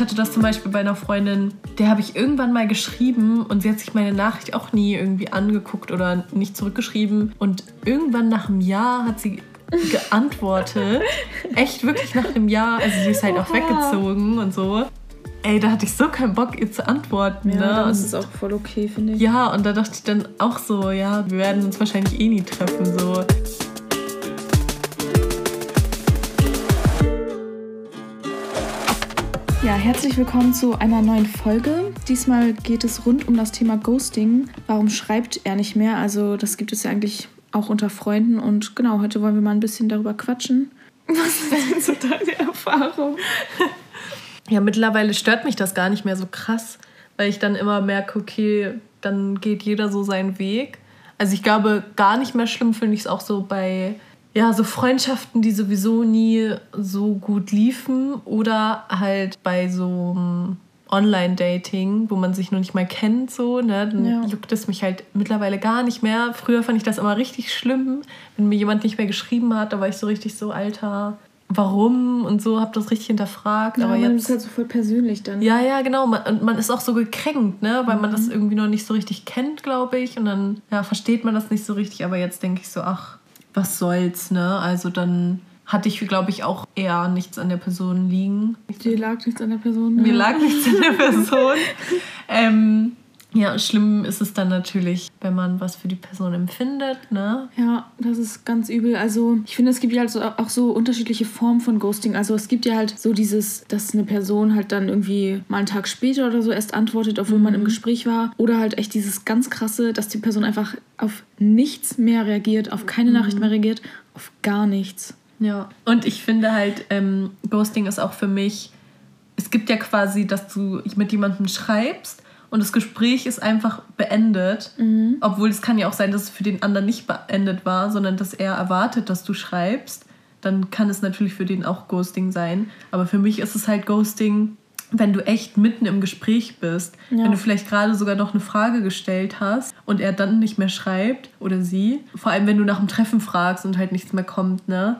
ich hatte das zum Beispiel bei einer Freundin, der habe ich irgendwann mal geschrieben und sie hat sich meine Nachricht auch nie irgendwie angeguckt oder nicht zurückgeschrieben. Und irgendwann nach einem Jahr hat sie geantwortet. Echt wirklich nach einem Jahr. Also sie ist halt auch weggezogen und so. Ey, da hatte ich so keinen Bock, ihr zu antworten. Ja, ne? dann ist es auch voll okay, finde ich. ja, und da dachte ich dann auch so, ja, wir werden uns wahrscheinlich eh nie treffen. So. Herzlich willkommen zu einer neuen Folge. Diesmal geht es rund um das Thema Ghosting. Warum schreibt er nicht mehr? Also, das gibt es ja eigentlich auch unter Freunden. Und genau, heute wollen wir mal ein bisschen darüber quatschen. Was ist denn so deine Erfahrung? Ja, mittlerweile stört mich das gar nicht mehr so krass, weil ich dann immer merke, okay, dann geht jeder so seinen Weg. Also ich glaube, gar nicht mehr schlimm finde ich es auch so bei ja, so Freundschaften, die sowieso nie so gut liefen oder halt bei so ähm, Online-Dating, wo man sich noch nicht mal kennt, so, ne, dann Ja. juckt es mich halt mittlerweile gar nicht mehr. Früher fand ich das immer richtig schlimm, wenn mir jemand nicht mehr geschrieben hat, da war ich so richtig so, Alter, warum und so, hab das richtig hinterfragt. Ja, aber man jetzt ist halt so voll persönlich dann. ja, ja, genau. Man, und man ist auch so gekränkt, ne? Weil man das Mhm. irgendwie noch nicht so richtig kennt, glaube ich. Und dann ja, versteht man das nicht so richtig. Aber jetzt denke ich so, ach, was soll's, ne? Also dann hatte ich, glaube ich, auch eher nichts an der Person liegen. Dir lag nichts an der Person. Mir lag nichts an der Person. ähm, ja, schlimm ist es dann natürlich, wenn man was für die Person empfindet, ne? Ja, das ist ganz übel. Also ich finde, es gibt ja halt so, auch so unterschiedliche Formen von Ghosting. Also es gibt ja halt so dieses, dass eine Person halt dann irgendwie mal einen Tag später oder so erst antwortet, obwohl man im Gespräch war. Oder halt echt dieses ganz krasse, dass die Person einfach auf nichts mehr reagiert, auf keine Nachricht mehr reagiert, auf gar nichts. Ja. Und ich finde halt, ähm, Ghosting ist auch für mich, es gibt ja quasi, dass du mit jemandem schreibst und das Gespräch ist einfach beendet. Obwohl es kann ja auch sein, dass es für den anderen nicht beendet war, sondern dass er erwartet, dass du schreibst. Dann kann es natürlich für den auch Ghosting sein. Aber für mich ist es halt Ghosting, wenn du echt mitten im Gespräch bist. Ja. Wenn du vielleicht gerade sogar noch eine Frage gestellt hast und er dann nicht mehr schreibt oder sie. Vor allem, wenn du nach dem Treffen fragst und halt nichts mehr kommt, ne?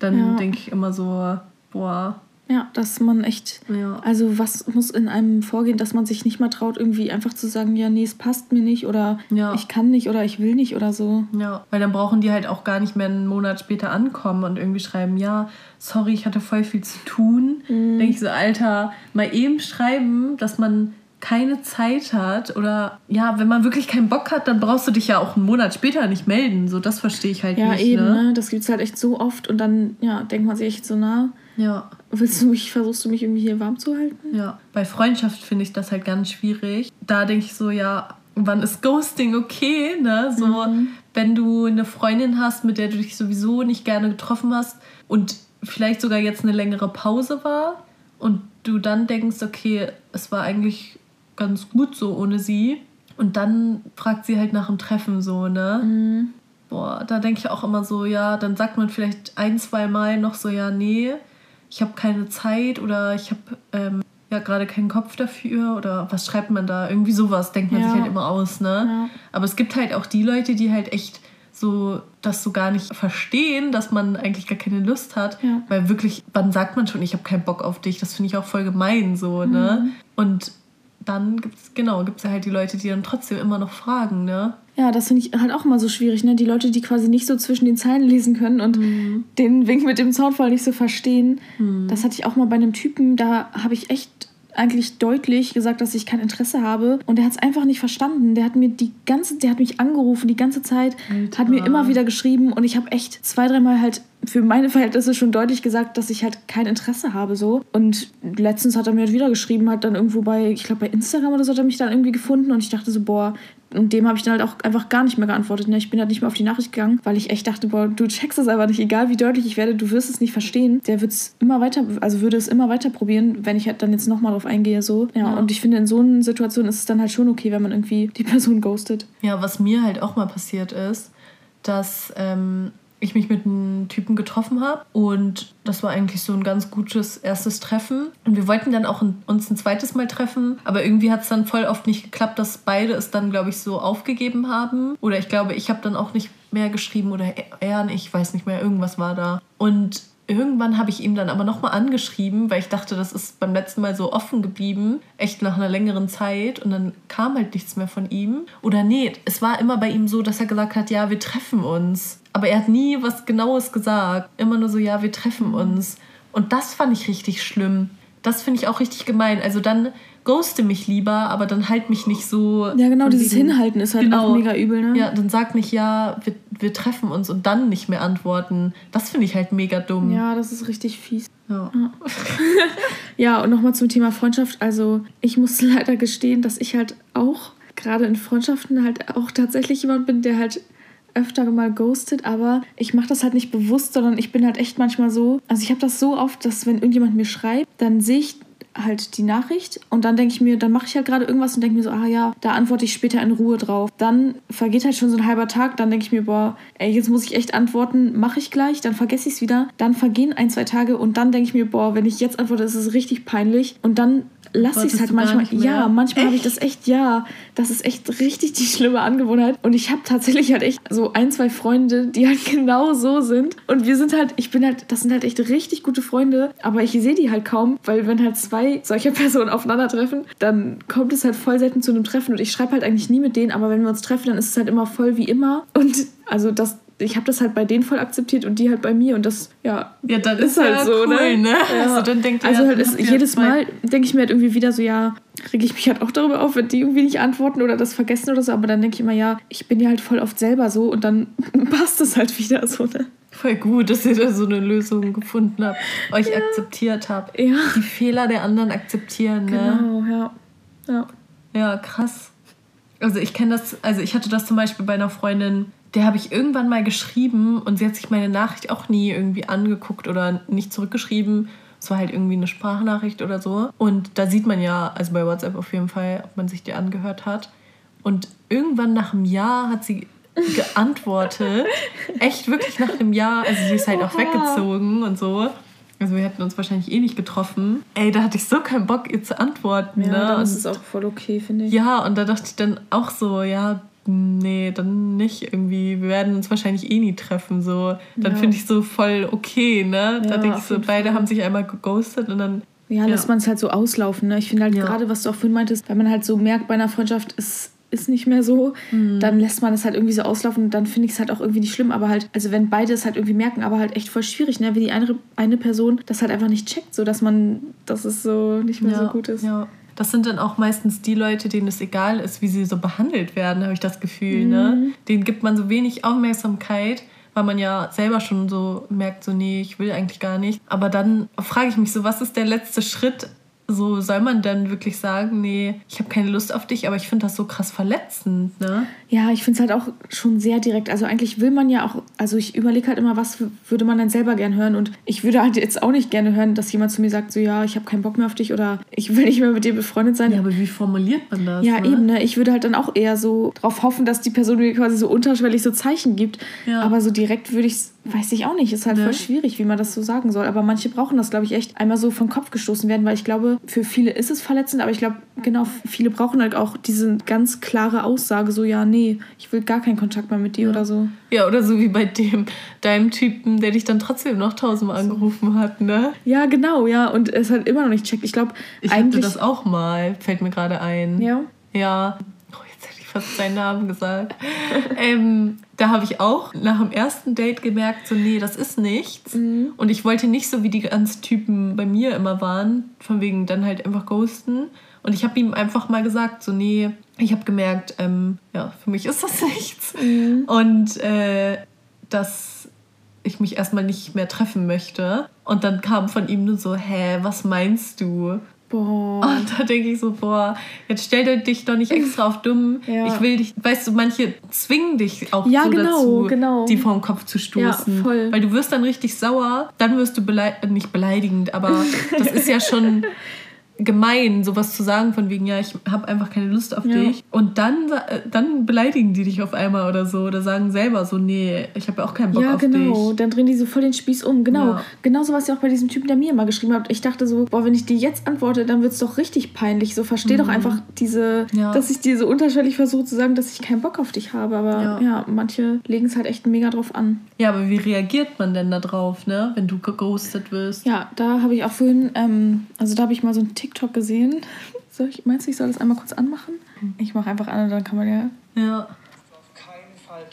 Dann Ja. denke ich immer so, boah, Ja, dass man echt. Ja. Also, was muss in einem vorgehen, dass man sich nicht mal traut, irgendwie einfach zu sagen, ja, nee, es passt mir nicht oder Ja. ich kann nicht oder ich will nicht oder so. Ja, weil dann brauchen die halt auch gar nicht mehr einen Monat später ankommen und irgendwie schreiben, ja, sorry, ich hatte voll viel zu tun. Denke ich so, Alter, mal eben schreiben, dass man keine Zeit hat oder ja, wenn man wirklich keinen Bock hat, dann brauchst du dich ja auch einen Monat später nicht melden. So, das verstehe ich halt Ja, nicht. eben, ne? ne? Das gibt's halt echt so oft und dann, ja, denkt man sich echt so, na, Ja. Willst du mich, versuchst du mich irgendwie hier warm zu halten? Ja, bei Freundschaft finde ich das halt ganz schwierig. Da denke ich so, ja, wann ist Ghosting okay? Ne? So, wenn du eine Freundin hast, mit der du dich sowieso nicht gerne getroffen hast und vielleicht sogar jetzt eine längere Pause war und du dann denkst, okay, es war eigentlich ganz gut so ohne sie. Und dann fragt sie halt nach dem Treffen so, ne? Boah, da denke ich auch immer so, ja, dann sagt man vielleicht ein, zwei Mal noch so, ja, nee, ich habe keine Zeit oder ich habe ähm, ja gerade keinen Kopf dafür oder was schreibt man da? Irgendwie sowas denkt man Ja. sich halt immer aus, ne? Ja. Aber es gibt halt auch die Leute, die halt echt so das so gar nicht verstehen, dass man eigentlich gar keine Lust hat, Ja. weil wirklich, wann sagt man schon, ich habe keinen Bock auf dich? Das finde ich auch voll gemein so, ne? Mhm. Und dann gibt's genau, gibt's ja halt die Leute, die dann trotzdem immer noch fragen, ne? Ja, das finde ich halt auch immer so schwierig, ne? Die Leute, die quasi nicht so zwischen den Zeilen lesen können und den Wink mit dem Zaunfall nicht so verstehen. Das hatte ich auch mal bei einem Typen, da habe ich echt eigentlich deutlich gesagt, dass ich kein Interesse habe. Und der hat es einfach nicht verstanden. Der hat mir die ganze, der hat mich angerufen die ganze Zeit, hat mir immer wieder geschrieben und ich habe echt zwei, dreimal halt für meine Verhältnisse schon deutlich gesagt, dass ich halt kein Interesse habe so. Und letztens hat er mir halt wieder geschrieben, hat dann irgendwo bei, ich glaube bei Instagram oder so, hat er mich dann irgendwie gefunden und ich dachte so, boah, und dem habe ich dann halt auch einfach gar nicht mehr geantwortet. Ne? Ich bin halt nicht mehr auf die Nachricht gegangen, weil ich echt dachte, boah, du checkst es einfach nicht, egal wie deutlich ich werde, du wirst es nicht verstehen. Der wird es immer weiter, also würde es immer weiter probieren, wenn ich halt dann jetzt nochmal drauf eingehe. So. Ja, Ja. und ich finde, in so einer Situation ist es dann halt schon okay, wenn man irgendwie die Person ghostet. Ja, was mir halt auch mal passiert ist, dass ähm, ich mich mit einem Typen getroffen habe und das war eigentlich so ein ganz gutes erstes Treffen. Und wir wollten dann auch ein, uns ein zweites Mal treffen, aber irgendwie hat es dann voll oft nicht geklappt, dass beide es dann, glaube ich, so aufgegeben haben. Oder ich glaube, ich habe dann auch nicht mehr geschrieben oder er, ich weiß nicht mehr, irgendwas war da. Und irgendwann habe ich ihm dann aber nochmal angeschrieben, weil ich dachte, das ist beim letzten Mal so offen geblieben, echt nach einer längeren Zeit und dann kam halt nichts mehr von ihm. Oder nee, es war immer bei ihm so, dass er gesagt hat, ja, wir treffen uns. Aber er hat nie was Genaues gesagt. Immer nur so, ja, wir treffen uns. Und das fand ich richtig schlimm. Das finde ich auch richtig gemein. Also dann ghoste mich lieber, aber dann halt mich nicht so. Ja, genau, dieses wegen, Hinhalten ist halt genau, auch mega übel, ne? Ja, dann sag nicht, ja, wir, wir treffen uns und dann nicht mehr antworten. Das finde ich halt mega dumm. Ja, das ist richtig fies. Ja. Ja, ja und nochmal zum Thema Freundschaft. Also, ich muss leider gestehen, dass ich halt auch gerade in Freundschaften halt auch tatsächlich jemand bin, der halt öfter mal ghostet, aber ich mache das halt nicht bewusst, sondern ich bin halt echt manchmal so, also ich habe das so oft, dass wenn irgendjemand mir schreibt, dann sehe ich halt die Nachricht und dann denke ich mir, dann mache ich halt gerade irgendwas und denke mir so, ah ja, da antworte ich später in Ruhe drauf. Dann vergeht halt schon so ein halber Tag, dann denke ich mir, boah, ey, jetzt muss ich echt antworten, mache ich gleich, dann vergesse ich es wieder. Dann vergehen ein, zwei Tage und dann denke ich mir, boah, wenn ich jetzt antworte, ist es richtig peinlich und dann lasse ich es halt manchmal. Ja, manchmal habe ich das echt, ja, das ist echt richtig die schlimme Angewohnheit. Und ich habe tatsächlich halt echt so ein, zwei Freunde, die halt genau so sind. Und wir sind halt, ich bin halt, das sind halt echt richtig gute Freunde, aber ich sehe die halt kaum, weil wenn halt zwei solcher Personen aufeinandertreffen, dann kommt es halt voll selten zu einem Treffen. Und ich schreibe halt eigentlich nie mit denen, aber wenn wir uns treffen, dann ist es halt immer voll wie immer. Und also das, ich habe das halt bei denen voll akzeptiert und die halt bei mir und das ja, ja dann ist, ist halt ja so, ne? cool, ne? ne? Ja. Also dann denkt also halt ist, jedes Mal denke ich mir halt irgendwie wieder so ja, reg ich mich halt auch darüber auf, wenn die irgendwie nicht antworten oder das vergessen oder so, aber dann denke ich immer ja, ich bin ja halt voll oft selber so und dann passt es halt wieder so, ne? Voll gut, dass ihr da so eine Lösung gefunden habt, euch ja. akzeptiert habt. Ja. Die Fehler der anderen akzeptieren, ne? Genau, ja. Ja, ja krass. Also ich kenne das, also ich hatte das zum Beispiel bei einer Freundin, der habe ich irgendwann mal geschrieben und sie hat sich meine Nachricht auch nie irgendwie angeguckt oder nicht zurückgeschrieben. Es war halt irgendwie eine Sprachnachricht oder so. Und da sieht man ja, also bei WhatsApp auf jeden Fall, ob man sich die angehört hat. Und irgendwann nach einem Jahr hat sie geantwortet. Echt wirklich nach einem Jahr. Also sie ist halt auch weggezogen und so. Also wir hätten uns wahrscheinlich eh nicht getroffen. Ey, da hatte ich so keinen Bock, ihr zu antworten. Ja, ne? dann ist es auch voll okay, finde ich. Ja, und da dachte ich dann auch so, ja, nee, dann nicht irgendwie. Wir werden uns wahrscheinlich eh nie treffen. So. Dann ja. finde ich so voll okay, ne? Da ja, denke ich so, beide haben sich einmal geghostet und dann. Ja, lässt man es halt so auslaufen. Ne? Ich finde halt gerade, was du auch vorhin meintest, weil man halt so merkt bei einer Freundschaft, es ist nicht mehr so, mhm. dann lässt man es halt irgendwie so auslaufen und dann finde ich es halt auch irgendwie nicht schlimm. Aber halt, also wenn beide es halt irgendwie merken, aber halt echt voll schwierig, ne? Wenn die eine, eine Person das halt einfach nicht checkt, so dass man, dass es so nicht mehr so gut ist. Ja das sind dann auch meistens die Leute, denen es egal ist, wie sie so behandelt werden, habe ich das Gefühl. Ne? Mhm. Ne? Denen gibt man so wenig Aufmerksamkeit, weil man ja selber schon so merkt, so nee, ich will eigentlich gar nicht. Aber dann frage ich mich so, was ist der letzte Schritt, so soll man dann wirklich sagen, nee, ich habe keine Lust auf dich, aber ich finde das so krass verletzend, ne? Ja, ich finde es halt auch schon sehr direkt. Also eigentlich will man ja auch, also ich überlege halt immer, was würde man denn selber gern hören und ich würde halt jetzt auch nicht gerne hören, dass jemand zu mir sagt, so ja, ich habe keinen Bock mehr auf dich oder ich will nicht mehr mit dir befreundet sein. Ja, aber wie formuliert man das? Ja, ne? eben, ne? Ich würde halt dann auch eher so darauf hoffen, dass die Person mir quasi so unterschwellig so Zeichen gibt, ja. aber so direkt würde ich es Weiß ich auch nicht. Ist halt ne? voll schwierig, wie man das so sagen soll. Aber manche brauchen das, glaube ich, echt einmal so vom Kopf gestoßen werden, weil ich glaube, für viele ist es verletzend, aber ich glaube, genau, viele brauchen halt auch diese ganz klare Aussage, so, ja, nee, ich will gar keinen Kontakt mehr mit dir ja. oder so. Ja, oder so wie bei dem, deinem Typen, der dich dann trotzdem noch tausendmal angerufen hat, ne? Ja, genau, ja. Und es hat immer noch nicht checkt. Ich glaube, ich eigentlich. hatte das auch mal, fällt mir gerade ein. Ja. Ja, fast seinen Namen gesagt. ähm, da habe ich auch nach dem ersten Date gemerkt, so, nee, das ist nichts. Mhm. Und ich wollte nicht so, wie die ganzen Typen bei mir immer waren, von wegen dann halt einfach ghosten. Und ich habe ihm einfach mal gesagt, so, nee, ich habe gemerkt, ähm, ja, für mich ist das nichts. Mhm. Und äh, dass ich mich erstmal nicht mehr treffen möchte. Und dann kam von ihm nur so, hä, was meinst du? Boah. Und da denke ich so, boah, jetzt stell dich doch nicht extra auf dumm. Ja. Ich will dich, weißt du, manche zwingen dich auch ja, so genau, dazu, genau. die vor den Kopf zu stoßen. Ja, voll. Weil du wirst dann richtig sauer, dann wirst du beleid nicht beleidigend, aber das ist ja schon gemein, sowas zu sagen, von wegen, ja, ich habe einfach keine Lust auf ja. dich. Und dann, äh, dann beleidigen die dich auf einmal oder so oder sagen selber so, nee, ich habe ja auch keinen Bock ja, auf genau. dich. Ja, genau. Dann drehen die so voll den Spieß um. Genau. Ja. Genauso was ja auch bei diesem Typen, der mir immer geschrieben hat. Ich dachte so, boah, wenn ich dir jetzt antworte, dann wird es doch richtig peinlich. So, versteh mhm. doch einfach diese, dass ich dir so unterschwellig versuche zu sagen, dass ich keinen Bock auf dich habe. Aber ja, manche legen es halt echt mega drauf an. Ja, aber wie reagiert man denn da drauf, ne, wenn du geghostet wirst? Ja, da habe ich auch vorhin, ähm, also da habe ich mal so ein TikTok gesehen. Soll ich, meinst du, ich soll das einmal kurz anmachen? Mhm. Ich mache einfach an und dann kann man ja. Ja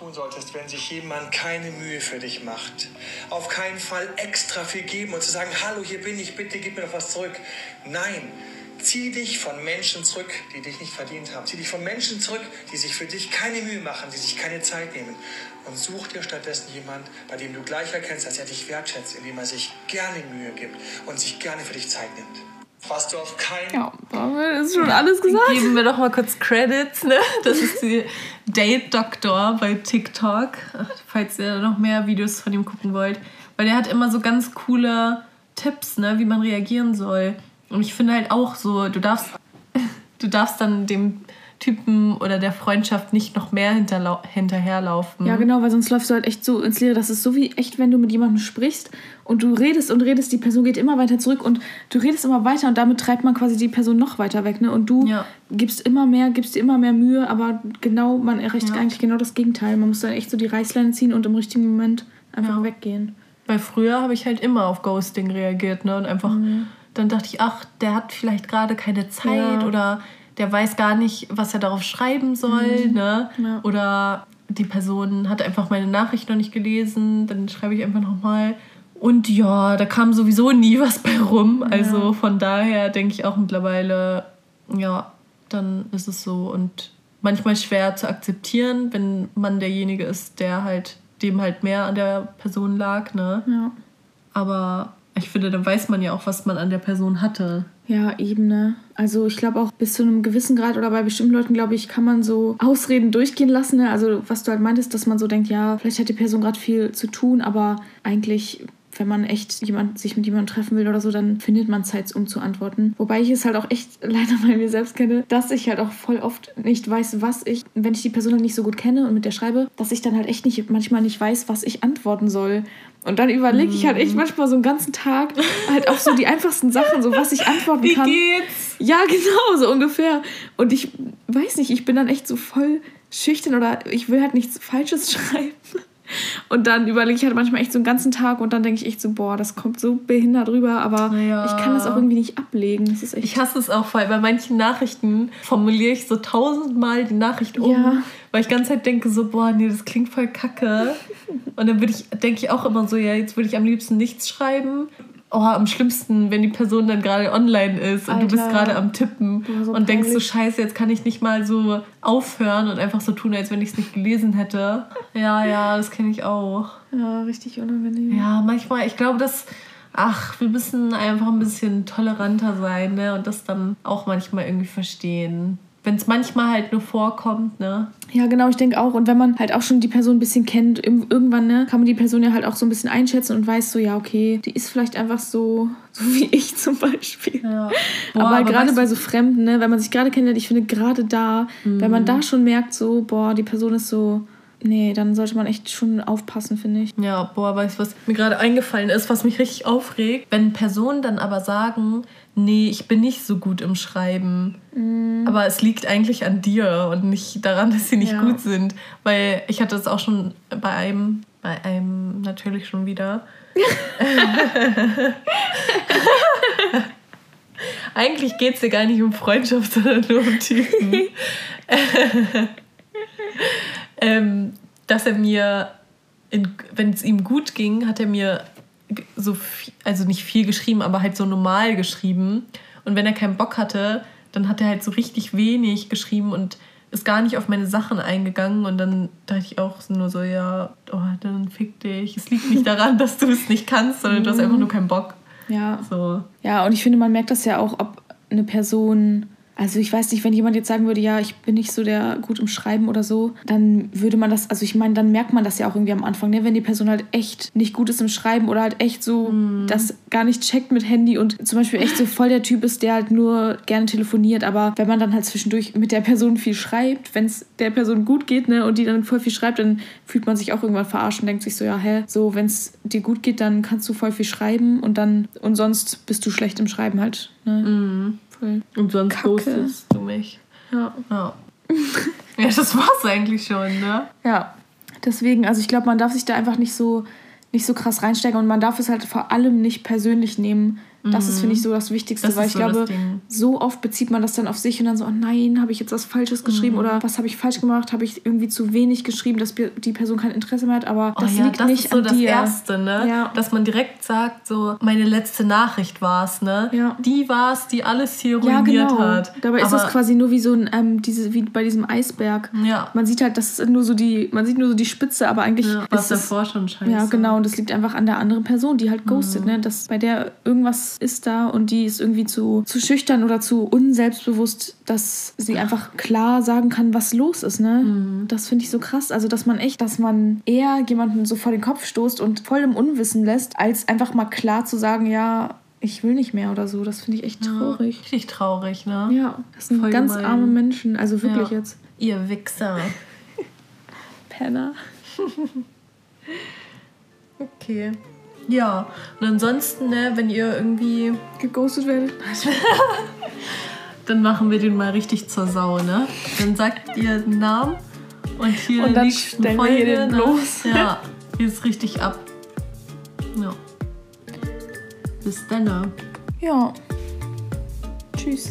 tun solltest, wenn sich jemand keine Mühe für dich macht. Auf keinen Fall extra viel geben und zu sagen, hallo, hier bin ich, bitte gib mir noch was zurück. Nein, zieh dich von Menschen zurück, die dich nicht verdient haben. Zieh dich von Menschen zurück, die sich für dich keine Mühe machen, die sich keine Zeit nehmen. Und such dir stattdessen jemand, bei dem du gleich erkennst, dass er dich wertschätzt, indem er sich gerne Mühe gibt und sich gerne für dich Zeit nimmt. Was du auf keinen. Ja, das ist schon alles gesagt. Geben wir doch mal kurz Credits, ne? Das ist die Date Doctor bei TikTok, falls ihr noch mehr Videos von ihm gucken wollt. Weil der hat immer so ganz coole Tipps, ne, wie man reagieren soll. Und ich finde halt auch so, du darfst, du darfst dann dem Typen oder der Freundschaft nicht noch mehr hinterherlaufen. Ja, genau, weil sonst läufst du halt echt so ins Leere. Das ist so wie echt, wenn du mit jemandem sprichst und du redest und redest, die Person geht immer weiter zurück und du redest immer weiter und damit treibt man quasi die Person noch weiter weg. Ne? Und du ja. gibst immer mehr, gibst dir immer mehr Mühe, aber genau, man erreicht ja. eigentlich genau das Gegenteil. Man muss dann echt so die Reißleine ziehen und im richtigen Moment einfach ja. weggehen. Weil früher habe ich halt immer auf Ghosting reagiert, ne? Und einfach, mhm. dann dachte ich, ach, der hat vielleicht gerade keine Zeit oder der weiß gar nicht, was er darauf schreiben soll, mhm. ne? Ja. Oder die Person hat einfach meine Nachricht noch nicht gelesen, dann schreibe ich einfach nochmal. Und ja, da kam sowieso nie was bei rum. Ja. Also von daher denke ich auch mittlerweile, ja, dann ist es so. Und manchmal schwer zu akzeptieren, wenn man derjenige ist, der halt dem halt mehr an der Person lag, ne? Ja. Aber ich finde, dann weiß man ja auch, was man an der Person hatte. Ja, eben, ne? Also ich glaube auch bis zu einem gewissen Grad oder bei bestimmten Leuten, glaube ich, kann man so Ausreden durchgehen lassen. Ne? Also was du halt meintest, dass man so denkt, ja, vielleicht hat die Person gerade viel zu tun, aber eigentlich wenn man echt jemand, sich mit jemandem treffen will oder so, dann findet man Zeit, um zu antworten. Wobei ich es halt auch echt leider bei mir selbst kenne, dass ich halt auch voll oft nicht weiß, was ich, wenn ich die Person halt nicht so gut kenne und mit der schreibe, dass ich dann halt echt nicht, manchmal nicht weiß, was ich antworten soll. Und dann überlege ich halt echt mm. manchmal so einen ganzen Tag halt auf so die einfachsten Sachen, so was ich antworten Wie kann. Wie geht's? Ja, genau, so ungefähr. Und ich weiß nicht, ich bin dann echt so voll schüchtern oder ich will halt nichts Falsches schreiben. Und dann überlege ich halt manchmal echt so einen ganzen Tag und dann denke ich echt so, boah, das kommt so behindert rüber, aber ja. ich kann das auch irgendwie nicht ablegen. Ich hasse es auch, weil bei manchen Nachrichten formuliere ich so tausendmal die Nachricht um, ja. Weil ich die ganze Zeit denke so, boah, nee, das klingt voll kacke. Und dann würde ich, denke ich auch immer so, ja, jetzt würde ich am liebsten nichts schreiben oh, am schlimmsten, wenn die Person dann gerade online ist und Alter. du bist gerade am Tippen so und denkst so, scheiße, jetzt kann ich nicht mal so aufhören und einfach so tun, als wenn ich es nicht gelesen hätte. Ja, ja, das kenne ich auch. Ja, richtig unangenehm. Ja, manchmal, ich glaube, dass, ach, wir müssen einfach ein bisschen toleranter sein ne? und das dann auch manchmal irgendwie verstehen wenn es manchmal halt nur vorkommt, ne? Ja, genau, ich denke auch. Und wenn man halt auch schon die Person ein bisschen kennt, irgendwann, ne, kann man die Person ja halt auch so ein bisschen einschätzen und weiß so, ja, okay, die ist vielleicht einfach so, so wie ich zum Beispiel. Ja. Boah, aber, aber gerade bei so Fremden, ne, wenn man sich gerade kennt, ich finde gerade da, mhm. wenn man da schon merkt, so, boah, die Person ist so Nee, dann sollte man echt schon aufpassen, finde ich. Ja, boah, weißt du, was mir gerade eingefallen ist, was mich richtig aufregt? Wenn Personen dann aber sagen, nee, ich bin nicht so gut im Schreiben. Mm. Aber es liegt eigentlich an dir und nicht daran, dass sie nicht ja. gut sind. Weil ich hatte es auch schon bei einem, bei einem natürlich schon wieder. eigentlich geht es dir gar nicht um Freundschaft, sondern nur um Typen. ähm, dass er mir, wenn es ihm gut ging, hat er mir so viel, also nicht viel geschrieben, aber halt so normal geschrieben. Und wenn er keinen Bock hatte, dann hat er halt so richtig wenig geschrieben und ist gar nicht auf meine Sachen eingegangen. Und dann dachte ich auch nur so, ja, oh, dann fick dich. Es liegt nicht daran, dass du es nicht kannst, sondern du hast einfach nur keinen Bock. Ja. So. Ja, und ich finde, man merkt das ja auch, ob eine Person Also ich weiß nicht, wenn jemand jetzt sagen würde, ja, ich bin nicht so der gut im Schreiben oder so, dann würde man das, also ich meine, dann merkt man das ja auch irgendwie am Anfang, ne? wenn die Person halt echt nicht gut ist im Schreiben oder halt echt so Mhm. das gar nicht checkt mit Handy und zum Beispiel echt so voll der Typ ist, der halt nur gerne telefoniert, aber wenn man dann halt zwischendurch mit der Person viel schreibt, wenn es der Person gut geht, ne, und die dann voll viel schreibt, dann fühlt man sich auch irgendwann verarscht und denkt sich so, ja, hä, so, wenn es dir gut geht, dann kannst du voll viel schreiben und dann, und sonst bist du schlecht im Schreiben halt, ne? Voll. Und sonst Kacke. ghostest du mich. Ja. Ja. ja, das war's eigentlich schon, ne? Ja, deswegen, also ich glaube, man darf sich da einfach nicht so, nicht so krass reinsteigern und man darf es halt vor allem nicht persönlich nehmen. Das ist, finde ich, so das Wichtigste, Das weil ist ich so glaube, so oft bezieht man das dann auf sich und dann so, oh nein, habe ich jetzt was Falsches geschrieben Mhm. oder was habe ich falsch gemacht? Habe ich irgendwie zu wenig geschrieben, dass die Person kein Interesse mehr hat? Aber Oh das ja, liegt das nicht ist so an das dir. Erste, ne? Ja. Dass man direkt sagt, so, meine letzte Nachricht war's, ne? Ja. Die war's, die alles hier ruiniert genau. hat. Dabei ist Aber- das quasi nur wie so ein, ähm, diese, wie bei diesem Eisberg. Ja. Man sieht halt, das ist nur so die, man sieht nur so die Spitze, aber eigentlich Ja, was ist es, davor schon scheiße. Ja, genau. Und das liegt einfach an der anderen Person, die halt ghostet, Mhm. ne? Dass bei der irgendwas ist da und die ist irgendwie zu, zu schüchtern oder zu unselbstbewusst, dass sie einfach klar sagen kann, was los ist, ne? Mhm. Das finde ich so krass. Also, dass man echt, dass man eher jemanden so vor den Kopf stoßt und voll im Unwissen lässt, als einfach mal klar zu sagen, ja, ich will nicht mehr oder so. Das finde ich echt traurig. Richtig traurig, ne? Ja, das sind Voll ganz gemein. arme Menschen. Also wirklich Ja. jetzt. Ihr Wichser. Penner. Okay. Ja, und ansonsten, ne, wenn ihr irgendwie, Geghostet werdet. dann machen wir den mal richtig zur Sau, ne? Dann sagt ihr den Namen und hier Und dann nächsten stellen wir Folge, hier den ne? los. Ja, geht's richtig ab. Ja. Bis dann. Ja. Tschüss.